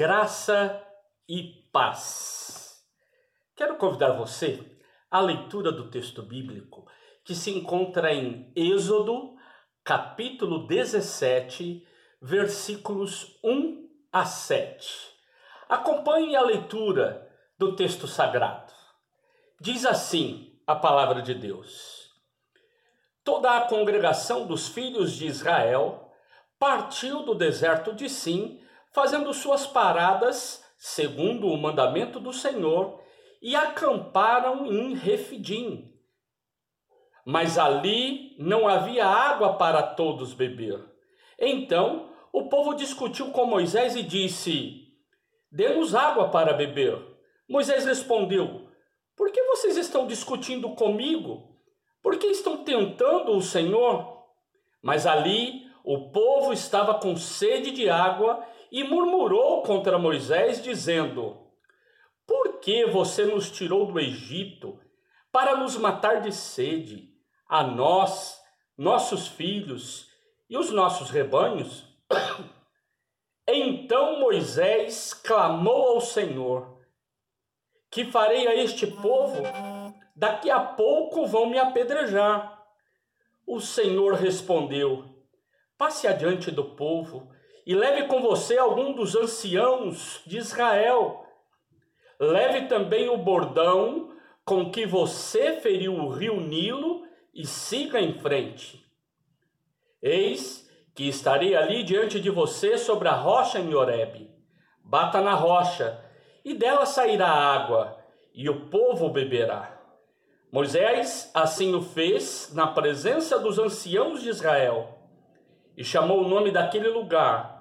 graça e paz. Quero convidar você à leitura do texto bíblico que se encontra em Êxodo, capítulo 17, versículos 1 a 7. Acompanhe a leitura do texto sagrado. Diz assim a palavra de Deus: Toda a congregação dos filhos de Israel partiu do deserto de Sim fazendo suas paradas, segundo o mandamento do Senhor, e acamparam em Refidim. Mas ali não havia água para todos beber. Então o povo discutiu com Moisés e disse: Dê-nos água para beber. Moisés respondeu: Por que vocês estão discutindo comigo? Por que estão tentando o Senhor? Mas ali o povo estava com sede de água e murmurou contra Moisés, dizendo: Por que você nos tirou do Egito para nos matar de sede, a nós, nossos filhos e os nossos rebanhos? Então Moisés clamou ao Senhor: Que farei a este povo? Daqui a pouco vão me apedrejar. O Senhor respondeu: Passe adiante do povo e leve com você algum dos anciãos de Israel. Leve também o bordão com que você feriu o rio Nilo e siga em frente. Eis que estarei ali diante de você sobre a rocha em Horebe. Bata na rocha, e dela sairá água, e o povo beberá. Moisés assim o fez na presença dos anciãos de Israel e chamou o nome daquele lugar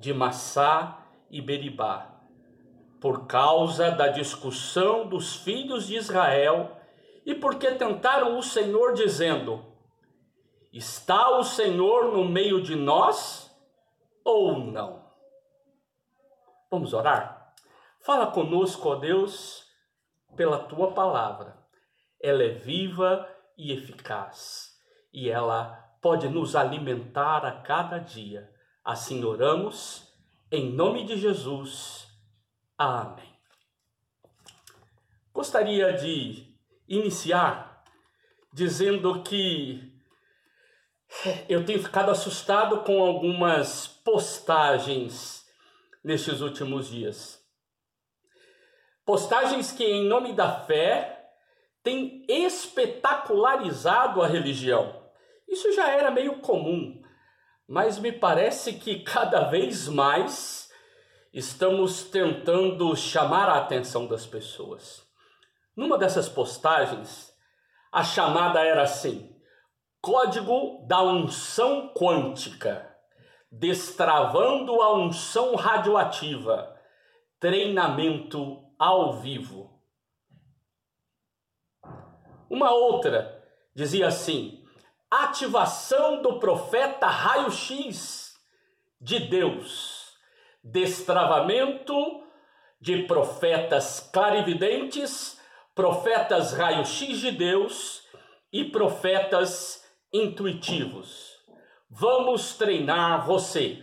de Massá e Beribá, por causa da discussão dos filhos de Israel e porque tentaram o Senhor, dizendo: Está o Senhor no meio de nós ou não? Vamos orar? Fala conosco, ó Deus, pela tua palavra. Ela é viva e eficaz e ela pode nos alimentar a cada dia. Assim oramos, em nome de Jesus. Amém. Gostaria de iniciar dizendo que eu tenho ficado assustado com algumas postagens nestes últimos dias. Postagens que, em nome da fé, têm espetacularizado a religião isso já era meio comum, mas me parece que cada vez mais estamos tentando chamar a atenção das pessoas. Numa dessas postagens, a chamada era assim: Código da unção quântica, destravando a unção radioativa, treinamento ao vivo. Uma outra dizia assim: ativação do profeta raio-x de Deus, destravamento de profetas clarividentes, profetas raio-x de Deus e profetas intuitivos. Vamos treinar você.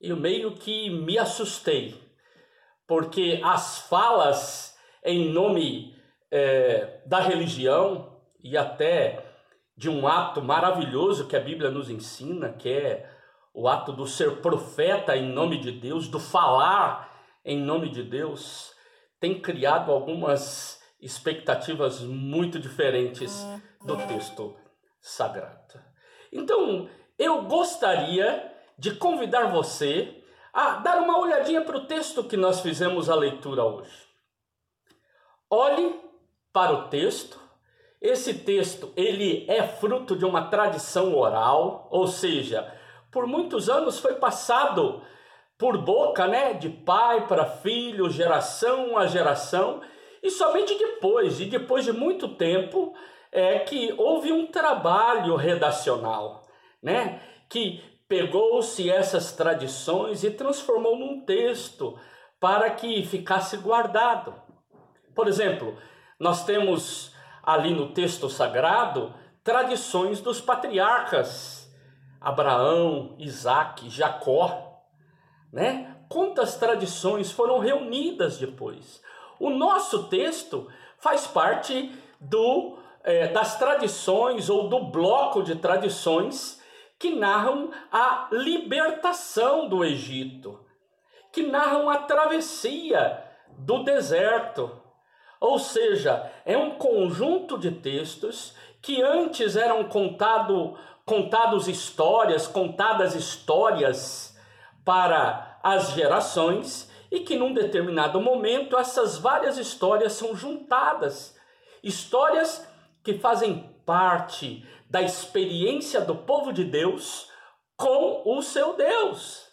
Eu meio que me assustei, porque as falas em nome é, da religião e até de um ato maravilhoso que a Bíblia nos ensina, que é o ato do ser profeta em nome de Deus, do falar em nome de Deus, tem criado algumas expectativas muito diferentes do texto sagrado. Então, eu gostaria de convidar você a dar uma olhadinha para o texto que nós fizemos a leitura hoje. Olhe para o texto esse texto, ele é fruto de uma tradição oral, ou seja, por muitos anos foi passado por boca, né, de pai para filho, geração a geração, e somente depois, e depois de muito tempo, é que houve um trabalho redacional, né, que pegou-se essas tradições e transformou num texto para que ficasse guardado. Por exemplo, nós temos ali no texto sagrado tradições dos patriarcas Abraão, Isaac, Jacó, né? Quantas tradições foram reunidas depois? O nosso texto faz parte do, é, das tradições ou do bloco de tradições que narram a libertação do Egito, que narram a travessia do deserto. Ou seja, é um conjunto de textos que antes eram contado, contados histórias, contadas histórias para as gerações e que num determinado momento essas várias histórias são juntadas. Histórias que fazem parte da experiência do povo de Deus com o seu Deus.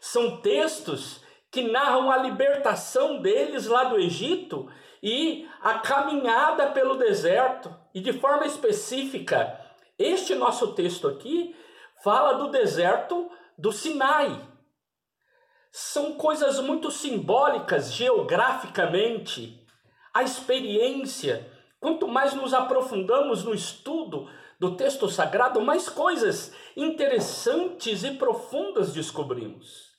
São textos que narram a libertação deles lá do Egito e a caminhada pelo deserto. E de forma específica, este nosso texto aqui fala do deserto do Sinai. São coisas muito simbólicas geograficamente. A experiência, quanto mais nos aprofundamos no estudo do texto sagrado, mais coisas interessantes e profundas descobrimos.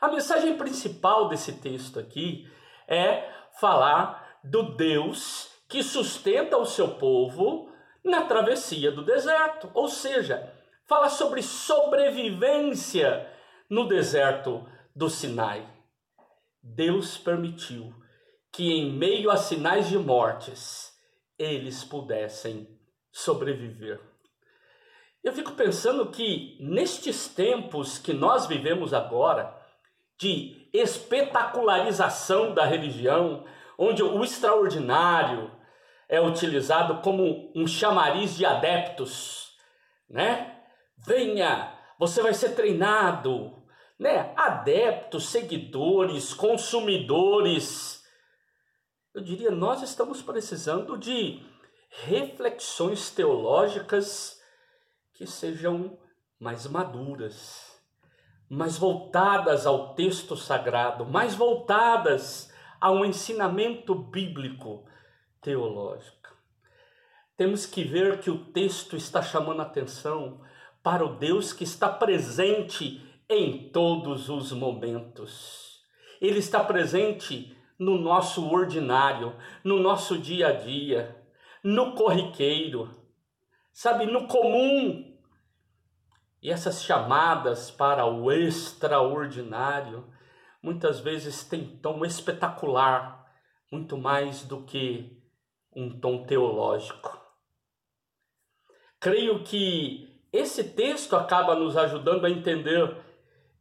A mensagem principal desse texto aqui é falar do Deus que sustenta o seu povo na travessia do deserto. Ou seja, fala sobre sobrevivência no deserto do Sinai. Deus permitiu que, em meio a sinais de mortes, eles pudessem sobreviver. Eu fico pensando que nestes tempos que nós vivemos agora, de espetacularização da religião, onde o extraordinário é utilizado como um chamariz de adeptos, né? Venha, você vai ser treinado, né? Adeptos, seguidores, consumidores. Eu diria, nós estamos precisando de reflexões teológicas que sejam mais maduras, mais voltadas ao texto sagrado, mais voltadas a um ensinamento bíblico teológico. Temos que ver que o texto está chamando atenção para o Deus que está presente em todos os momentos. Ele está presente no nosso ordinário, no nosso dia a dia, no corriqueiro, sabe, no comum. E essas chamadas para o extraordinário muitas vezes tem tom espetacular, muito mais do que um tom teológico. Creio que esse texto acaba nos ajudando a entender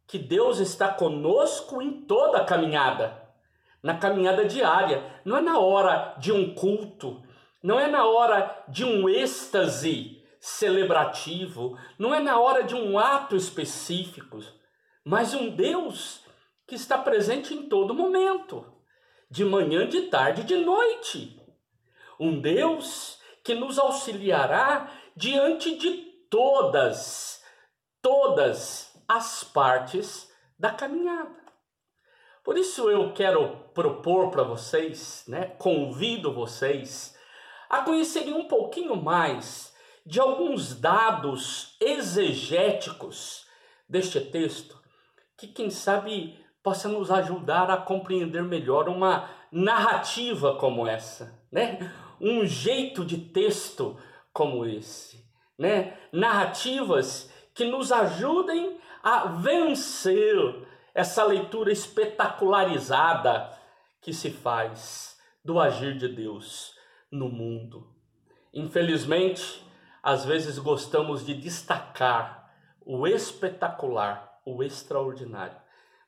que Deus está conosco em toda a caminhada, na caminhada diária, não é na hora de um culto, não é na hora de um êxtase celebrativo, não é na hora de um ato específico, mas um Deus que está presente em todo momento, de manhã, de tarde, de noite. Um Deus que nos auxiliará diante de todas, todas as partes da caminhada. Por isso eu quero propor para vocês, né, convido vocês a conhecerem um pouquinho mais de alguns dados exegéticos deste texto, que quem sabe possa nos ajudar a compreender melhor uma narrativa como essa, né? Um jeito de texto como esse, né? Narrativas que nos ajudem a vencer essa leitura espetacularizada que se faz do agir de Deus no mundo. Infelizmente, às vezes gostamos de destacar o espetacular, o extraordinário.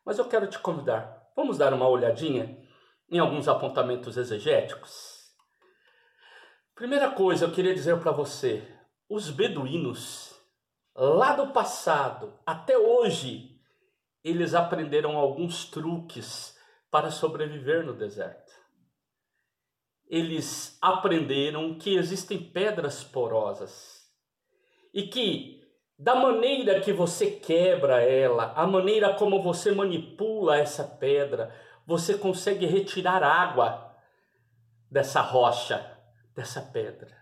Mas eu quero te convidar, vamos dar uma olhadinha em alguns apontamentos exegéticos? Primeira coisa, eu queria dizer para você: os beduínos, lá do passado até hoje, eles aprenderam alguns truques para sobreviver no deserto. Eles aprenderam que existem pedras porosas e que da maneira que você quebra ela, a maneira como você manipula essa pedra, você consegue retirar água dessa rocha, dessa pedra.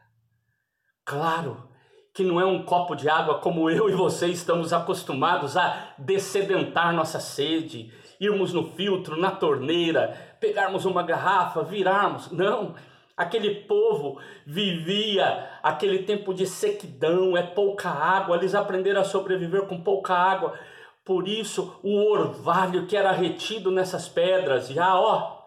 Claro que não é um copo de água como eu e você estamos acostumados a descedentar nossa sede irmos no filtro, na torneira, pegarmos uma garrafa, virarmos. Não. Aquele povo vivia aquele tempo de sequidão, é pouca água, eles aprenderam a sobreviver com pouca água. Por isso, o orvalho que era retido nessas pedras, já ó,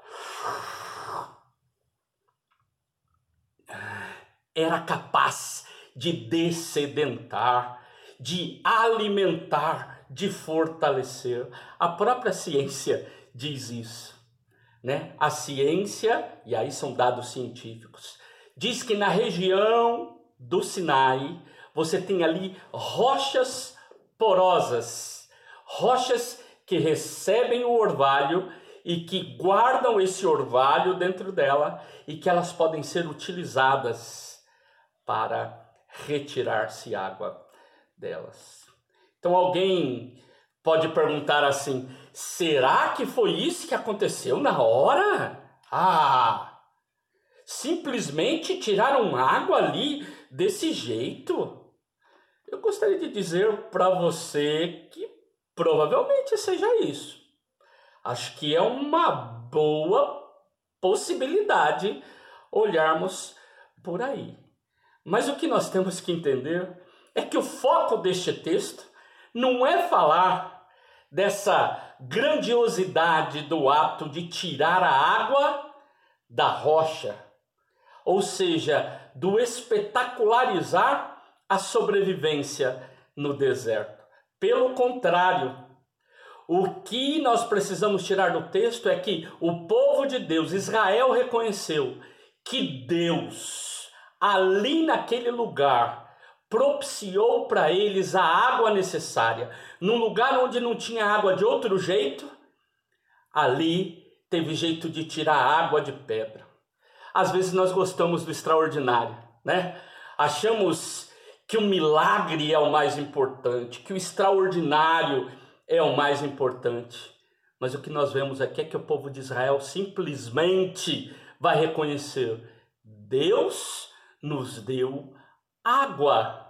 era capaz de descedentar, de alimentar, de fortalecer. A própria ciência diz isso né? A ciência, e aí são dados científicos, diz que na região do Sinai você tem ali rochas porosas, rochas que recebem o orvalho e que guardam esse orvalho dentro dela e que elas podem ser utilizadas para retirar-se água delas. Então alguém pode perguntar assim: será que foi isso que aconteceu na hora? Ah! Simplesmente tiraram água ali desse jeito? Eu gostaria de dizer para você que provavelmente seja isso. Acho que é uma boa possibilidade olharmos por aí. Mas o que nós temos que entender é que o foco deste texto não é falar dessa grandiosidade do ato de tirar a água da rocha, ou seja, do espetacularizar a sobrevivência no deserto. Pelo contrário, o que nós precisamos tirar do texto é que o povo de Deus, Israel, reconheceu que Deus, ali naquele lugar, propiciou para eles a água necessária. Num lugar onde não tinha água de outro jeito, ali teve jeito de tirar água de pedra. Às vezes nós gostamos do extraordinário, né? Achamos que o milagre é o mais importante, que o extraordinário é o mais importante. Mas o que nós vemos aqui é que o povo de Israel simplesmente vai reconhecer: Deus nos deu água.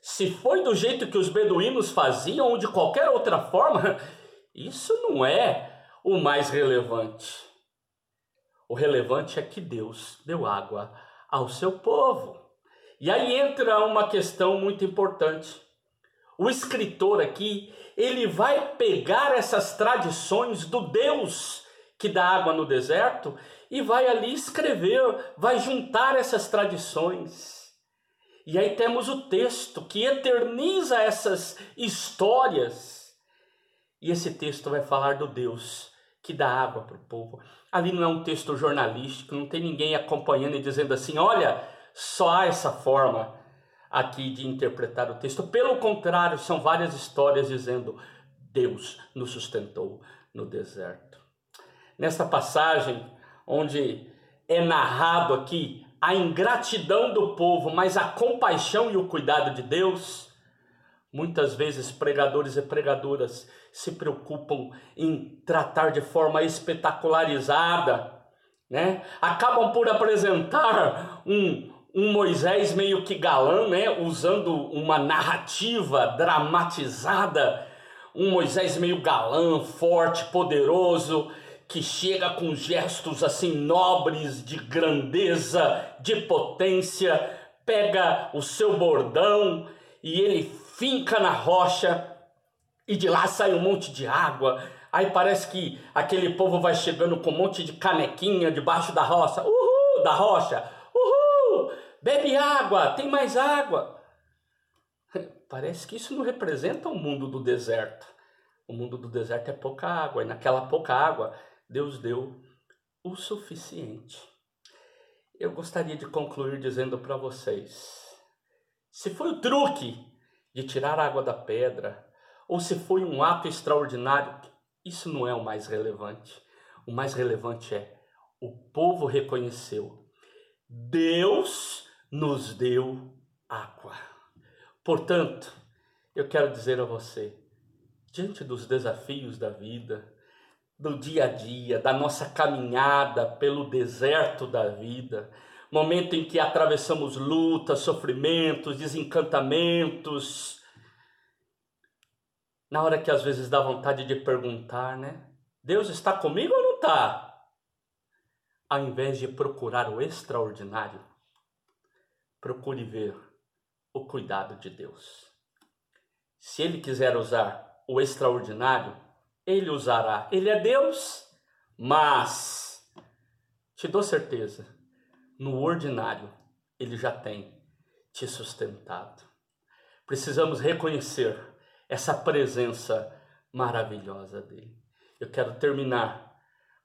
Se foi do jeito que os beduínos faziam ou de qualquer outra forma, isso não é o mais relevante. O relevante é que Deus deu água ao seu povo. E aí entra uma questão muito importante. O escritor aqui, ele vai pegar essas tradições do Deus que dá água no deserto e vai ali escrever, vai juntar essas tradições. E aí temos o texto que eterniza essas histórias. E esse texto vai falar do Deus que dá água para o povo. Ali não é um texto jornalístico, não tem ninguém acompanhando e dizendo assim: olha, só há essa forma aqui de interpretar o texto. Pelo contrário, são várias histórias dizendo: Deus nos sustentou no deserto. Nesta passagem, onde é narrado aqui a ingratidão do povo, mas a compaixão e o cuidado de Deus, muitas vezes pregadores e pregadoras se preocupam em tratar de forma espetacularizada, né? Acabam por apresentar um, um Moisés meio que galã, né? Usando uma narrativa dramatizada, um Moisés meio galã, forte, poderoso, que chega com gestos assim nobres de grandeza, de potência, pega o seu bordão e ele finca na rocha e de lá sai um monte de água. Aí parece que aquele povo vai chegando com um monte de canequinha debaixo da roça. Uhul, da rocha. Uhul! Bebe água, tem mais água. Parece que isso não representa o mundo do deserto. O mundo do deserto é pouca água, e naquela pouca água Deus deu o suficiente. Eu gostaria de concluir dizendo para vocês: se foi o truque de tirar a água da pedra, ou se foi um ato extraordinário, isso não é o mais relevante. O mais relevante é o povo reconheceu. Deus nos deu água. Portanto, eu quero dizer a você, diante dos desafios da vida, do dia a dia, da nossa caminhada pelo deserto da vida, momento em que atravessamos lutas, sofrimentos, desencantamentos, na hora que às vezes dá vontade de perguntar, né? Deus está comigo ou não está? Ao invés de procurar o extraordinário, procure ver o cuidado de Deus. Se Ele quiser usar o extraordinário, Ele usará. Ele é Deus, mas te dou certeza, no ordinário Ele já tem te sustentado. Precisamos reconhecer essa presença maravilhosa dele. Eu quero terminar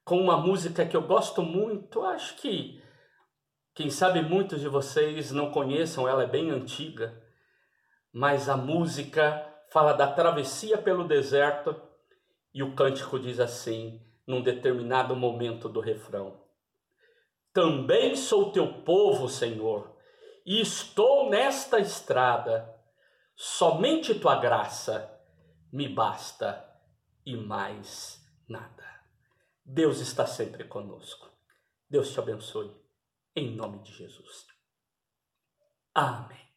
com uma música que eu gosto muito, acho que quem sabe muitos de vocês não conheçam, ela é bem antiga, mas a música fala da travessia pelo deserto e o cântico diz assim, num determinado momento do refrão: Também sou teu povo, Senhor, e estou nesta estrada, somente tua graça me basta e mais nada. Deus está sempre conosco. Deus te abençoe. Em nome de Jesus. Amém.